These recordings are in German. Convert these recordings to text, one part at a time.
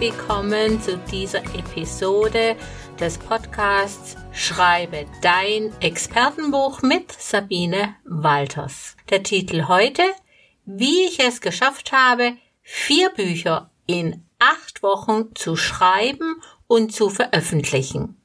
Willkommen zu dieser Episode des Podcasts Schreibe dein Expertenbuch mit Sabine Walters. Der Titel heute, wie ich es geschafft habe, vier Bücher in acht Wochen zu schreiben und zu veröffentlichen.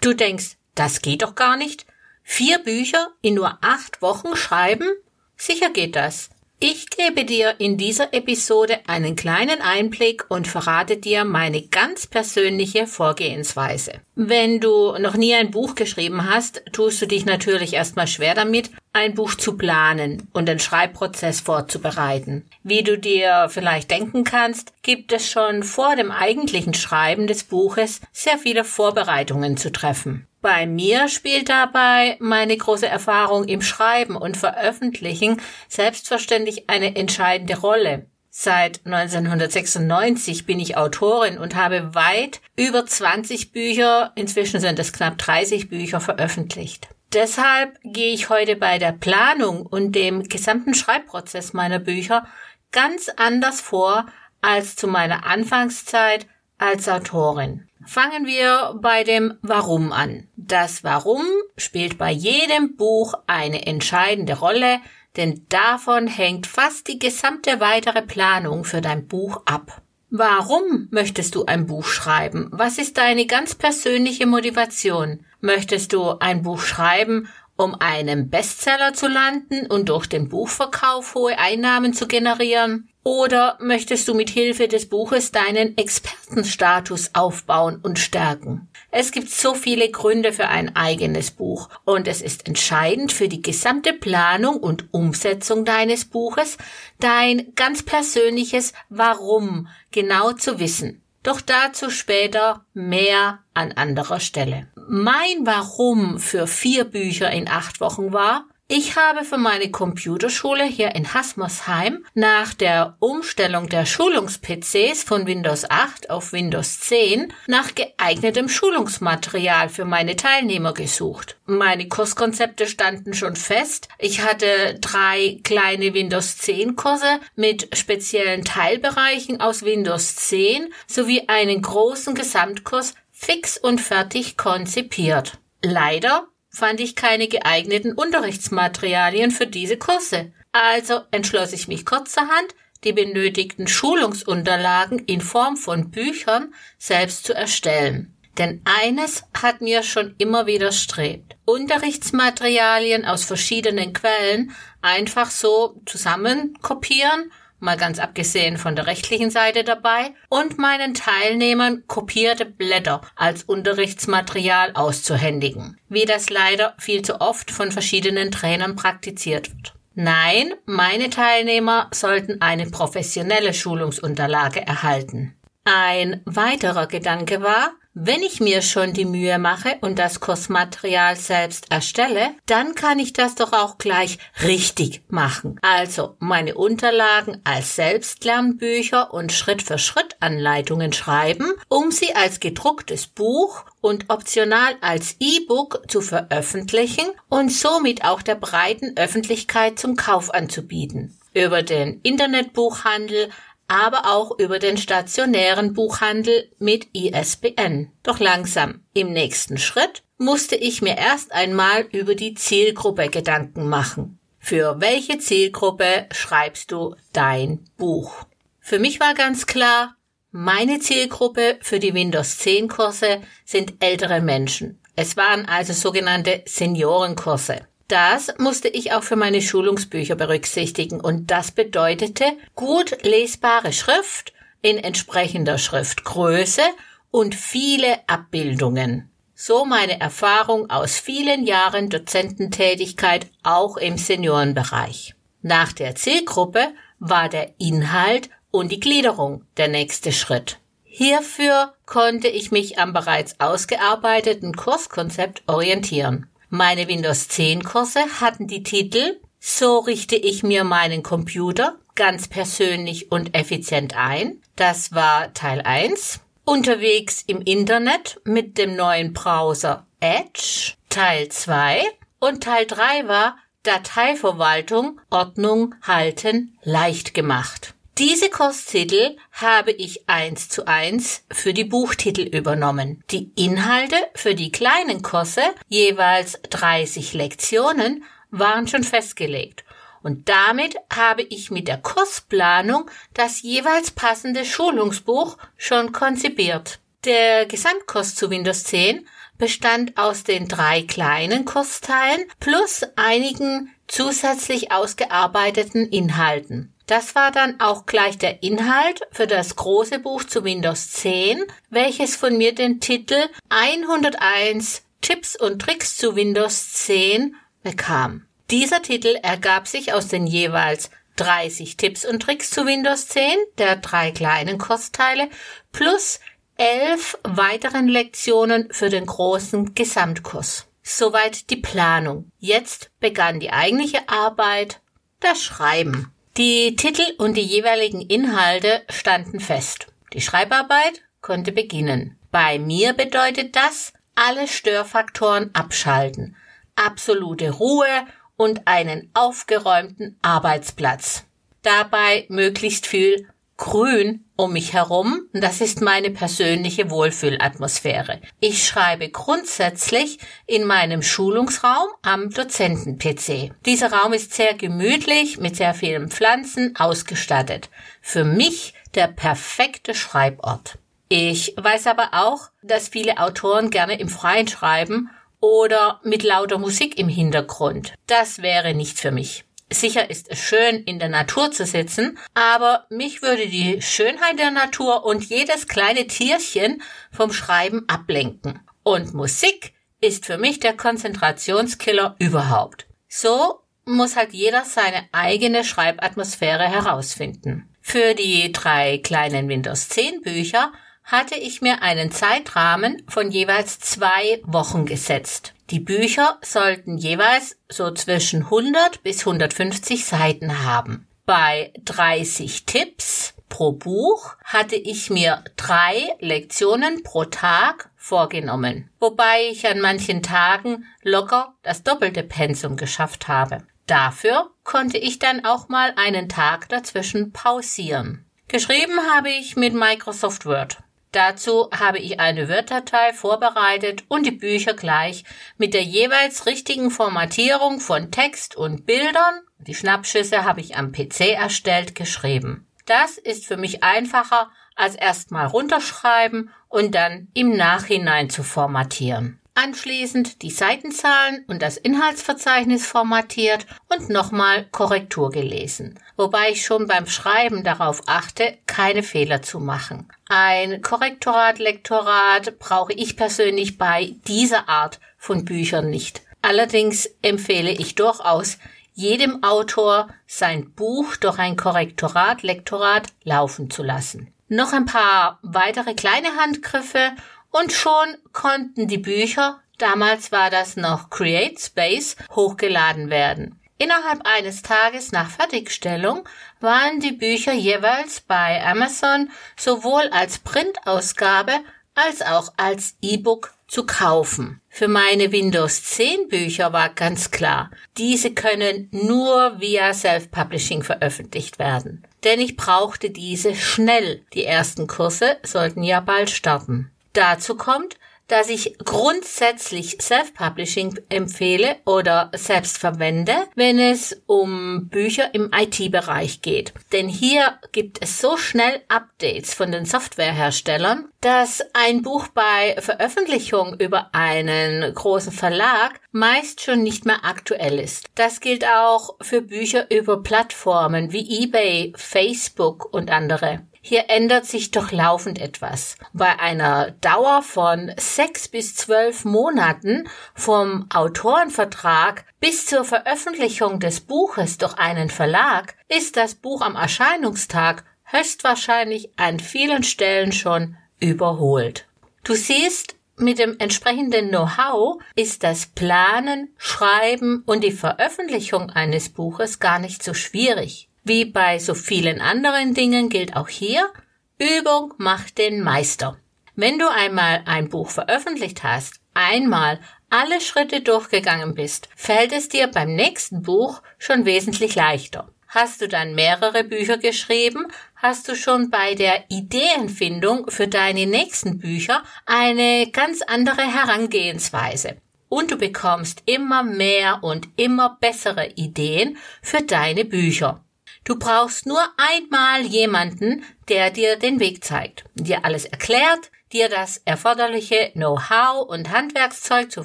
Du denkst, das geht doch gar nicht. Vier Bücher in nur acht Wochen schreiben? Sicher geht das. Ich gebe dir in dieser Episode einen kleinen Einblick und verrate dir meine ganz persönliche Vorgehensweise. Wenn du noch nie ein Buch geschrieben hast, tust du dich natürlich erstmal schwer damit, ein Buch zu planen und den Schreibprozess vorzubereiten. Wie du dir vielleicht denken kannst, gibt es schon vor dem eigentlichen Schreiben des Buches sehr viele Vorbereitungen zu treffen. Bei mir spielt dabei meine große Erfahrung im Schreiben und Veröffentlichen selbstverständlich eine entscheidende Rolle. Seit 1996 bin ich Autorin und habe weit über 20 Bücher, inzwischen sind es knapp 30 Bücher veröffentlicht. Deshalb gehe ich heute bei der Planung und dem gesamten Schreibprozess meiner Bücher ganz anders vor als zu meiner Anfangszeit als Autorin. Fangen wir bei dem Warum an. Das Warum spielt bei jedem Buch eine entscheidende Rolle, denn davon hängt fast die gesamte weitere Planung für dein Buch ab. Warum möchtest du ein Buch schreiben? Was ist deine ganz persönliche Motivation? Möchtest du ein Buch schreiben, um einen Bestseller zu landen und durch den Buchverkauf hohe Einnahmen zu generieren? Oder möchtest du mit Hilfe des Buches deinen Expertenstatus aufbauen und stärken? Es gibt so viele Gründe für ein eigenes Buch und es ist entscheidend für die gesamte Planung und Umsetzung deines Buches, dein ganz persönliches Warum genau zu wissen. Doch dazu später mehr an anderer Stelle. Mein Warum für vier Bücher in acht Wochen war, ich habe für meine Computerschule hier in Hasmersheim nach der Umstellung der Schulungs-PCs von Windows 8 auf Windows 10 nach geeignetem Schulungsmaterial für meine Teilnehmer gesucht. Meine Kurskonzepte standen schon fest. Ich hatte drei kleine Windows 10 Kurse mit speziellen Teilbereichen aus Windows 10 sowie einen großen Gesamtkurs fix und fertig konzipiert. Leider fand ich keine geeigneten Unterrichtsmaterialien für diese Kurse. Also entschloss ich mich kurzerhand, die benötigten Schulungsunterlagen in Form von Büchern selbst zu erstellen. Denn eines hat mir schon immer widerstrebt. Unterrichtsmaterialien aus verschiedenen Quellen einfach so zusammen kopieren mal ganz abgesehen von der rechtlichen Seite dabei, und meinen Teilnehmern kopierte Blätter als Unterrichtsmaterial auszuhändigen, wie das leider viel zu oft von verschiedenen Trainern praktiziert wird. Nein, meine Teilnehmer sollten eine professionelle Schulungsunterlage erhalten. Ein weiterer Gedanke war, wenn ich mir schon die Mühe mache und das Kursmaterial selbst erstelle, dann kann ich das doch auch gleich richtig machen. Also meine Unterlagen als Selbstlernbücher und Schritt für Schritt Anleitungen schreiben, um sie als gedrucktes Buch und optional als E-Book zu veröffentlichen und somit auch der breiten Öffentlichkeit zum Kauf anzubieten. Über den Internetbuchhandel aber auch über den stationären Buchhandel mit ISBN. Doch langsam. Im nächsten Schritt musste ich mir erst einmal über die Zielgruppe Gedanken machen. Für welche Zielgruppe schreibst du dein Buch? Für mich war ganz klar, meine Zielgruppe für die Windows 10 Kurse sind ältere Menschen. Es waren also sogenannte Seniorenkurse. Das musste ich auch für meine Schulungsbücher berücksichtigen und das bedeutete gut lesbare Schrift in entsprechender Schriftgröße und viele Abbildungen. So meine Erfahrung aus vielen Jahren Dozententätigkeit auch im Seniorenbereich. Nach der Zielgruppe war der Inhalt und die Gliederung der nächste Schritt. Hierfür konnte ich mich am bereits ausgearbeiteten Kurskonzept orientieren. Meine Windows 10 Kurse hatten die Titel So richte ich mir meinen Computer ganz persönlich und effizient ein. Das war Teil 1. Unterwegs im Internet mit dem neuen Browser Edge. Teil 2. Und Teil 3 war Dateiverwaltung, Ordnung halten, leicht gemacht. Diese Kurstitel habe ich eins zu eins für die Buchtitel übernommen. Die Inhalte für die kleinen Kurse, jeweils 30 Lektionen, waren schon festgelegt. Und damit habe ich mit der Kursplanung das jeweils passende Schulungsbuch schon konzipiert. Der Gesamtkurs zu Windows 10 bestand aus den drei kleinen Kursteilen plus einigen zusätzlich ausgearbeiteten Inhalten. Das war dann auch gleich der Inhalt für das große Buch zu Windows 10, welches von mir den Titel 101 Tipps und Tricks zu Windows 10 bekam. Dieser Titel ergab sich aus den jeweils 30 Tipps und Tricks zu Windows 10 der drei kleinen Kursteile plus elf weiteren Lektionen für den großen Gesamtkurs. Soweit die Planung. Jetzt begann die eigentliche Arbeit, das Schreiben. Die Titel und die jeweiligen Inhalte standen fest. Die Schreibarbeit konnte beginnen. Bei mir bedeutet das, alle Störfaktoren abschalten, absolute Ruhe und einen aufgeräumten Arbeitsplatz. Dabei möglichst viel grün um mich herum. Das ist meine persönliche Wohlfühlatmosphäre. Ich schreibe grundsätzlich in meinem Schulungsraum am Dozenten-PC. Dieser Raum ist sehr gemütlich mit sehr vielen Pflanzen ausgestattet. Für mich der perfekte Schreibort. Ich weiß aber auch, dass viele Autoren gerne im Freien schreiben oder mit lauter Musik im Hintergrund. Das wäre nichts für mich. Sicher ist es schön, in der Natur zu sitzen, aber mich würde die Schönheit der Natur und jedes kleine Tierchen vom Schreiben ablenken. Und Musik ist für mich der Konzentrationskiller überhaupt. So muss halt jeder seine eigene Schreibatmosphäre herausfinden. Für die drei kleinen Windows 10 Bücher hatte ich mir einen Zeitrahmen von jeweils zwei Wochen gesetzt. Die Bücher sollten jeweils so zwischen 100 bis 150 Seiten haben. Bei 30 Tipps pro Buch hatte ich mir drei Lektionen pro Tag vorgenommen, wobei ich an manchen Tagen locker das doppelte Pensum geschafft habe. Dafür konnte ich dann auch mal einen Tag dazwischen pausieren. Geschrieben habe ich mit Microsoft Word. Dazu habe ich eine Word-Datei vorbereitet und die Bücher gleich mit der jeweils richtigen Formatierung von Text und Bildern, die Schnappschüsse habe ich am PC erstellt, geschrieben. Das ist für mich einfacher, als erstmal runterschreiben und dann im Nachhinein zu formatieren. Anschließend die Seitenzahlen und das Inhaltsverzeichnis formatiert und nochmal Korrektur gelesen. Wobei ich schon beim Schreiben darauf achte, keine Fehler zu machen. Ein Korrektorat, Lektorat brauche ich persönlich bei dieser Art von Büchern nicht. Allerdings empfehle ich durchaus, jedem Autor sein Buch durch ein Korrektorat, Lektorat laufen zu lassen. Noch ein paar weitere kleine Handgriffe und schon konnten die Bücher, damals war das noch Create Space, hochgeladen werden. Innerhalb eines Tages nach Fertigstellung waren die Bücher jeweils bei Amazon sowohl als Printausgabe als auch als E-Book zu kaufen. Für meine Windows 10 Bücher war ganz klar, diese können nur via Self-Publishing veröffentlicht werden. Denn ich brauchte diese schnell. Die ersten Kurse sollten ja bald starten. Dazu kommt, dass ich grundsätzlich Self-Publishing empfehle oder selbst verwende, wenn es um Bücher im IT-Bereich geht. Denn hier gibt es so schnell Updates von den Softwareherstellern, dass ein Buch bei Veröffentlichung über einen großen Verlag meist schon nicht mehr aktuell ist. Das gilt auch für Bücher über Plattformen wie eBay, Facebook und andere. Hier ändert sich doch laufend etwas. Bei einer Dauer von sechs bis zwölf Monaten vom Autorenvertrag bis zur Veröffentlichung des Buches durch einen Verlag ist das Buch am Erscheinungstag höchstwahrscheinlich an vielen Stellen schon überholt. Du siehst, mit dem entsprechenden Know-how ist das Planen, Schreiben und die Veröffentlichung eines Buches gar nicht so schwierig. Wie bei so vielen anderen Dingen gilt auch hier, Übung macht den Meister. Wenn du einmal ein Buch veröffentlicht hast, einmal alle Schritte durchgegangen bist, fällt es dir beim nächsten Buch schon wesentlich leichter. Hast du dann mehrere Bücher geschrieben, hast du schon bei der Ideenfindung für deine nächsten Bücher eine ganz andere Herangehensweise. Und du bekommst immer mehr und immer bessere Ideen für deine Bücher. Du brauchst nur einmal jemanden, der dir den Weg zeigt, dir alles erklärt, dir das erforderliche Know-how und Handwerkszeug zur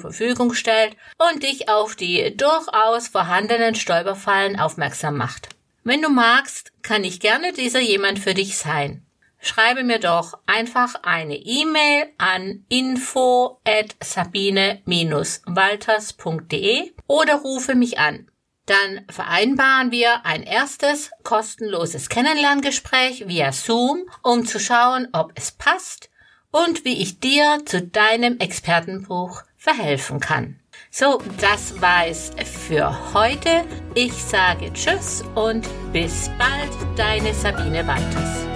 Verfügung stellt und dich auf die durchaus vorhandenen Stolperfallen aufmerksam macht. Wenn du magst, kann ich gerne dieser jemand für dich sein. Schreibe mir doch einfach eine E-Mail an info at sabine-walters.de oder rufe mich an. Dann vereinbaren wir ein erstes kostenloses Kennenlerngespräch via Zoom, um zu schauen, ob es passt und wie ich dir zu deinem Expertenbuch verhelfen kann. So, das war es für heute. Ich sage Tschüss und bis bald, deine Sabine Walters.